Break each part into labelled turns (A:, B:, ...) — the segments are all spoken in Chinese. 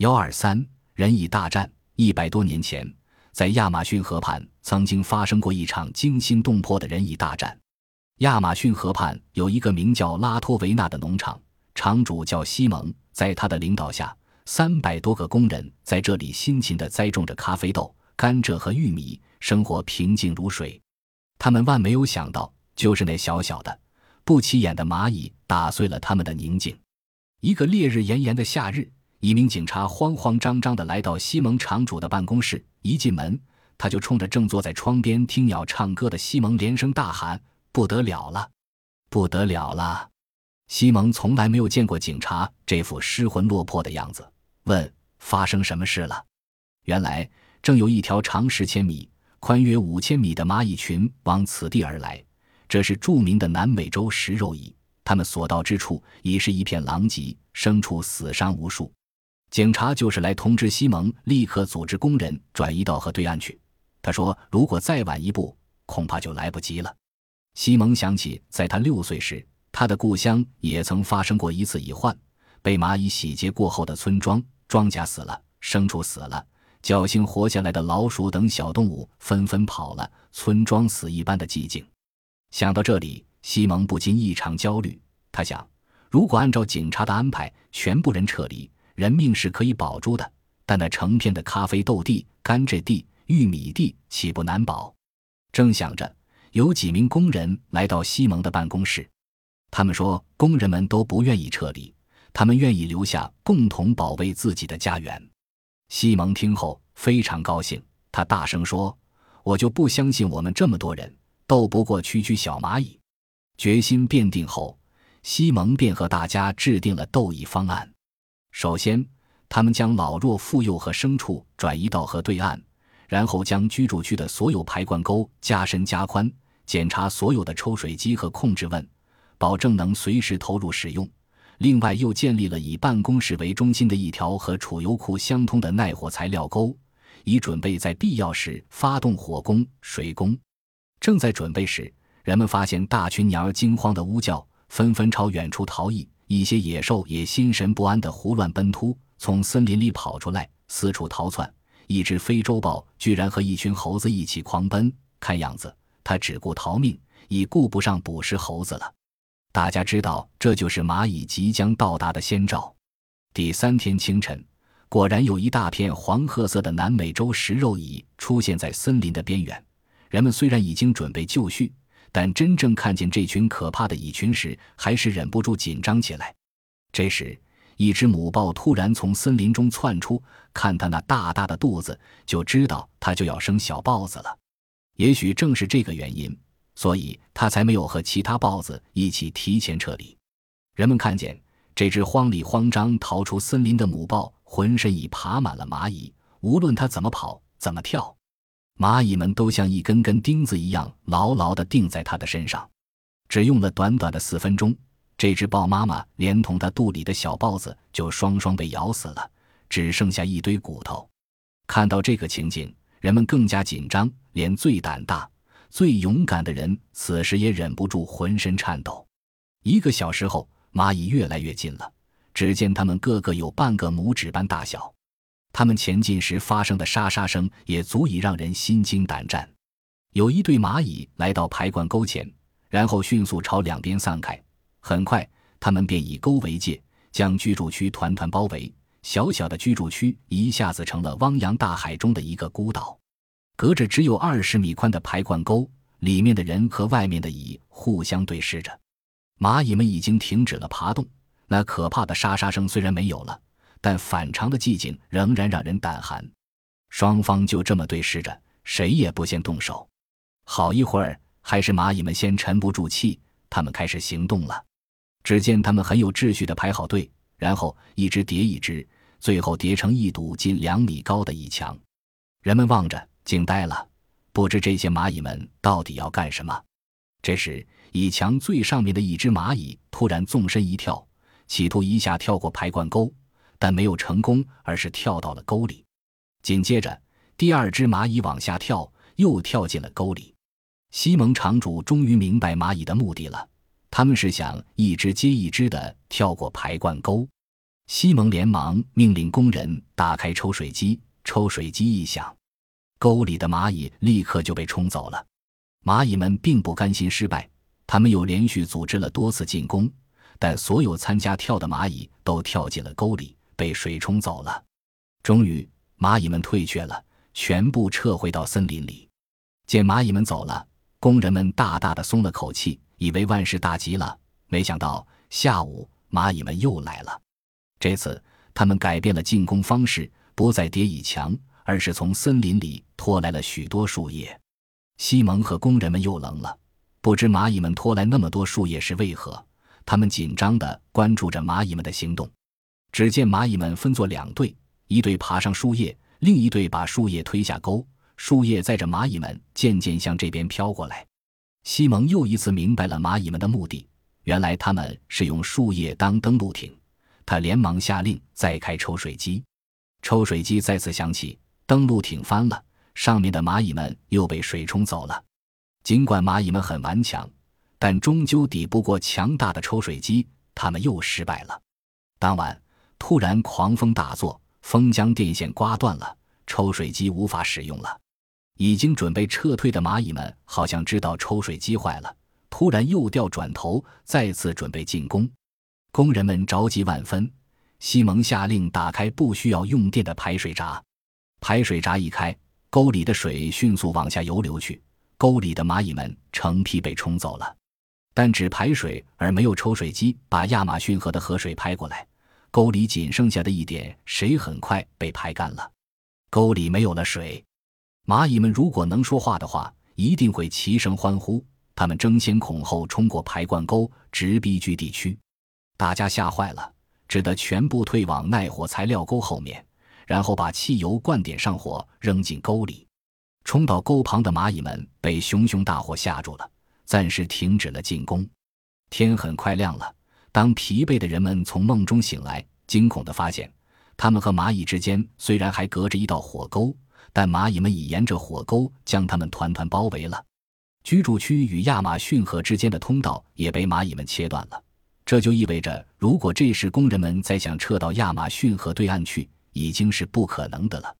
A: 幺二三人蚁大战。一百多年前，在亚马逊河畔曾经发生过一场惊心动魄的人蚁大战。亚马逊河畔有一个名叫拉托维纳的农场，场主叫西蒙。在他的领导下，三百多个工人在这里辛勤地栽种着咖啡豆、甘蔗和玉米，生活平静如水。他们万没有想到，就是那小小的、不起眼的蚂蚁打碎了他们的宁静。一个烈日炎炎的夏日。一名警察慌慌张张地来到西蒙场主的办公室，一进门，他就冲着正坐在窗边听鸟唱歌的西蒙连声大喊：“不得了了，不得了了！”西蒙从来没有见过警察这副失魂落魄的样子，问：“发生什么事了？”原来，正有一条长十千米、宽约五千米的蚂蚁群往此地而来，这是著名的南美洲食肉蚁，它们所到之处已是一片狼藉，牲畜死伤无数。警察就是来通知西蒙，立刻组织工人转移到河对岸去。他说：“如果再晚一步，恐怕就来不及了。”西蒙想起，在他六岁时，他的故乡也曾发生过一次蚁患，被蚂蚁洗劫过后的村庄，庄稼死了，牲畜死了，侥幸活下来的老鼠等小动物纷纷跑了，村庄死一般的寂静。想到这里，西蒙不禁异常焦虑。他想，如果按照警察的安排，全部人撤离。人命是可以保住的，但那成片的咖啡豆地、甘蔗地、玉米地岂不难保？正想着，有几名工人来到西蒙的办公室，他们说，工人们都不愿意撤离，他们愿意留下，共同保卫自己的家园。西蒙听后非常高兴，他大声说：“我就不相信我们这么多人斗不过区区小蚂蚁。”决心奠定后，西蒙便和大家制定了斗蚁方案。首先，他们将老弱妇幼和牲畜转移到河对岸，然后将居住区的所有排灌沟加深加宽，检查所有的抽水机和控制问，保证能随时投入使用。另外，又建立了以办公室为中心的一条和储油库相通的耐火材料沟，以准备在必要时发动火攻、水攻。正在准备时，人们发现大群鸟儿惊慌的呜叫，纷纷朝远处逃逸。一些野兽也心神不安地胡乱奔突，从森林里跑出来，四处逃窜。一只非洲豹居然和一群猴子一起狂奔，看样子它只顾逃命，已顾不上捕食猴子了。大家知道，这就是蚂蚁即将到达的先兆。第三天清晨，果然有一大片黄褐色的南美洲食肉蚁出现在森林的边缘。人们虽然已经准备就绪。但真正看见这群可怕的蚁群时，还是忍不住紧张起来。这时，一只母豹突然从森林中窜出，看它那大大的肚子，就知道它就要生小豹子了。也许正是这个原因，所以它才没有和其他豹子一起提前撤离。人们看见这只慌里慌张逃出森林的母豹，浑身已爬满了蚂蚁，无论它怎么跑，怎么跳。蚂蚁们都像一根根钉子一样牢牢地钉在它的身上，只用了短短的四分钟，这只豹妈妈连同它肚里的小豹子就双双被咬死了，只剩下一堆骨头。看到这个情景，人们更加紧张，连最胆大、最勇敢的人此时也忍不住浑身颤抖。一个小时后，蚂蚁越来越近了，只见它们个个有半个拇指般大小。他们前进时发生的沙沙声也足以让人心惊胆战。有一对蚂蚁来到排灌沟前，然后迅速朝两边散开。很快，他们便以沟为界，将居住区团团包围。小小的居住区一下子成了汪洋大海中的一个孤岛。隔着只有二十米宽的排灌沟，里面的人和外面的蚁互相对视着。蚂蚁们已经停止了爬动，那可怕的沙沙声虽然没有了。但反常的寂静仍然让人胆寒，双方就这么对视着，谁也不先动手。好一会儿，还是蚂蚁们先沉不住气，他们开始行动了。只见他们很有秩序地排好队，然后一只叠一只，最后叠成一堵近两米高的蚁墙。人们望着，惊呆了，不知这些蚂蚁们到底要干什么。这时，蚁墙最上面的一只蚂蚁突然纵身一跳，企图一下跳过排灌沟。但没有成功，而是跳到了沟里。紧接着，第二只蚂蚁往下跳，又跳进了沟里。西蒙场主终于明白蚂蚁的目的了，他们是想一只接一只的跳过排灌沟。西蒙连忙命令工人打开抽水机，抽水机一响，沟里的蚂蚁立刻就被冲走了。蚂蚁们并不甘心失败，他们又连续组织了多次进攻，但所有参加跳的蚂蚁都跳进了沟里，被水冲走了。终于，蚂蚁们退却了，全部撤回到森林里。见蚂蚁们走了，工人们大大的松了口气，以为万事大吉了。没想到下午蚂蚁们又来了，这次他们改变了进攻方式，不再叠蚁墙，而是从森林里拖来了许多树叶。西蒙和工人们又愣了，不知蚂蚁们拖来那么多树叶是为何。他们紧张地关注着蚂蚁们的行动。只见蚂蚁们分作两队，一队爬上树叶，另一队把树叶推下沟。树叶载着蚂蚁们渐渐向这边飘过来。西蒙又一次明白了蚂蚁们的目的，原来他们是用树叶当登陆艇。他连忙下令再开抽水机，抽水机再次响起，登陆艇翻了。上面的蚂蚁们又被水冲走了。尽管蚂蚁们很顽强，但终究抵不过强大的抽水机，他们又失败了。当晚突然狂风大作，风将电线刮断了，抽水机无法使用了。已经准备撤退的蚂蚁们好像知道抽水机坏了，突然又调转头，再次准备进攻。工人们着急万分。西蒙下令打开不需要用电的排水闸，排水闸一开。沟里的水迅速往下游流去，沟里的蚂蚁们成批被冲走了。但只排水而没有抽水机把亚马逊河的河水排过来，沟里仅剩下的一点水很快被排干了。沟里没有了水，蚂蚁们如果能说话的话，一定会齐声欢呼。他们争先恐后冲过排灌沟，直逼居地区。大家吓坏了，只得全部退往耐火材料沟后面。然后把汽油灌点上火，扔进沟里。冲到沟旁的蚂蚁们被熊熊大火吓住了，暂时停止了进攻。天很快亮了。当疲惫的人们从梦中醒来，惊恐地发现，他们和蚂蚁之间虽然还隔着一道火沟，但蚂蚁们已沿着火沟将他们团团包围了。居住区与亚马逊河之间的通道也被蚂蚁们切断了。这就意味着，如果这时工人们再想撤到亚马逊河对岸去，已经是不可能的了。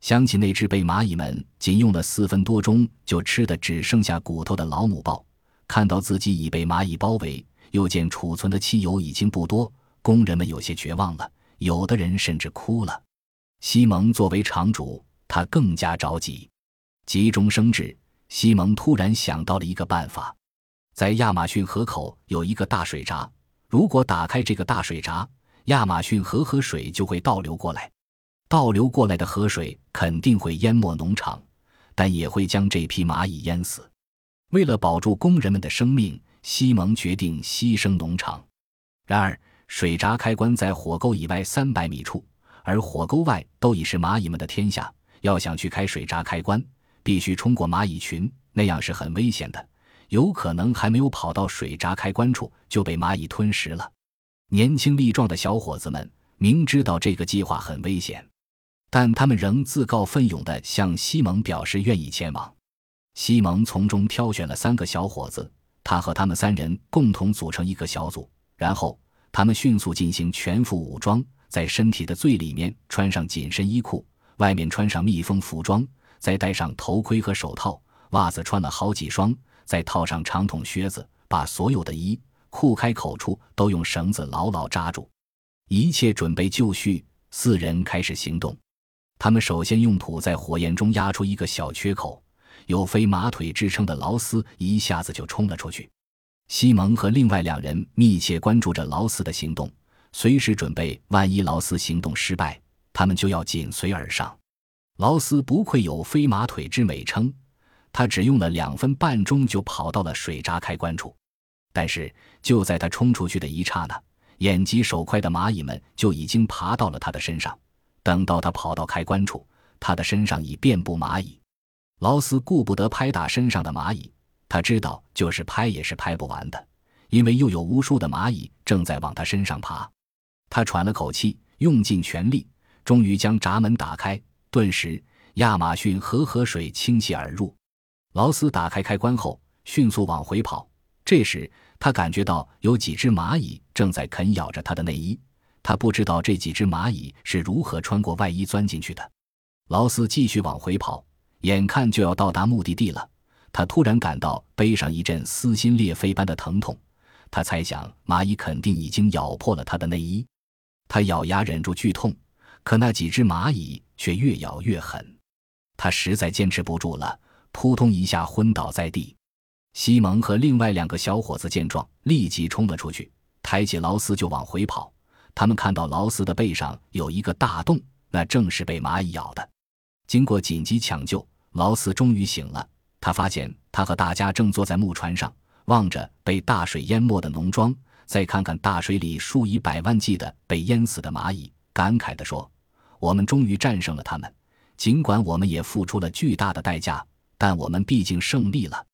A: 想起那只被蚂蚁们仅用了四分多钟就吃的只剩下骨头的老母豹，看到自己已被蚂蚁包围，又见储存的汽油已经不多，工人们有些绝望了，有的人甚至哭了。西蒙作为厂主，他更加着急。急中生智，西蒙突然想到了一个办法：在亚马逊河口有一个大水闸，如果打开这个大水闸。亚马逊河河水就会倒流过来，倒流过来的河水肯定会淹没农场，但也会将这批蚂蚁淹死。为了保住工人们的生命，西蒙决定牺牲农场。然而，水闸开关在火沟以外三百米处，而火沟外都已是蚂蚁们的天下。要想去开水闸开关，必须冲过蚂蚁群，那样是很危险的，有可能还没有跑到水闸开关处就被蚂蚁吞食了。年轻力壮的小伙子们明知道这个计划很危险，但他们仍自告奋勇地向西蒙表示愿意前往。西蒙从中挑选了三个小伙子，他和他们三人共同组成一个小组，然后他们迅速进行全副武装，在身体的最里面穿上紧身衣裤，外面穿上密封服装，再戴上头盔和手套，袜子穿了好几双，再套上长筒靴子，把所有的衣。裤开口处都用绳子牢牢扎住，一切准备就绪。四人开始行动。他们首先用土在火焰中压出一个小缺口，有飞马腿之称的劳斯一下子就冲了出去。西蒙和另外两人密切关注着劳斯的行动，随时准备万一劳斯行动失败，他们就要紧随而上。劳斯不愧有飞马腿之美称，他只用了两分半钟就跑到了水闸开关处。但是就在他冲出去的一刹那，眼疾手快的蚂蚁们就已经爬到了他的身上。等到他跑到开关处，他的身上已遍布蚂蚁。劳斯顾不得拍打身上的蚂蚁，他知道就是拍也是拍不完的，因为又有无数的蚂蚁正在往他身上爬。他喘了口气，用尽全力，终于将闸门打开。顿时，亚马逊河河水倾泻而入。劳斯打开开关后，迅速往回跑。这时，他感觉到有几只蚂蚁正在啃咬着他的内衣，他不知道这几只蚂蚁是如何穿过外衣钻进去的。劳斯继续往回跑，眼看就要到达目的地了，他突然感到背上一阵撕心裂肺般的疼痛。他猜想蚂蚁肯定已经咬破了他的内衣。他咬牙忍住剧痛，可那几只蚂蚁却越咬越狠。他实在坚持不住了，扑通一下昏倒在地。西蒙和另外两个小伙子见状，立即冲了出去，抬起劳斯就往回跑。他们看到劳斯的背上有一个大洞，那正是被蚂蚁咬的。经过紧急抢救，劳斯终于醒了。他发现他和大家正坐在木船上，望着被大水淹没的农庄，再看看大水里数以百万计的被淹死的蚂蚁，感慨地说：“我们终于战胜了他们。尽管我们也付出了巨大的代价，但我们毕竟胜利了。”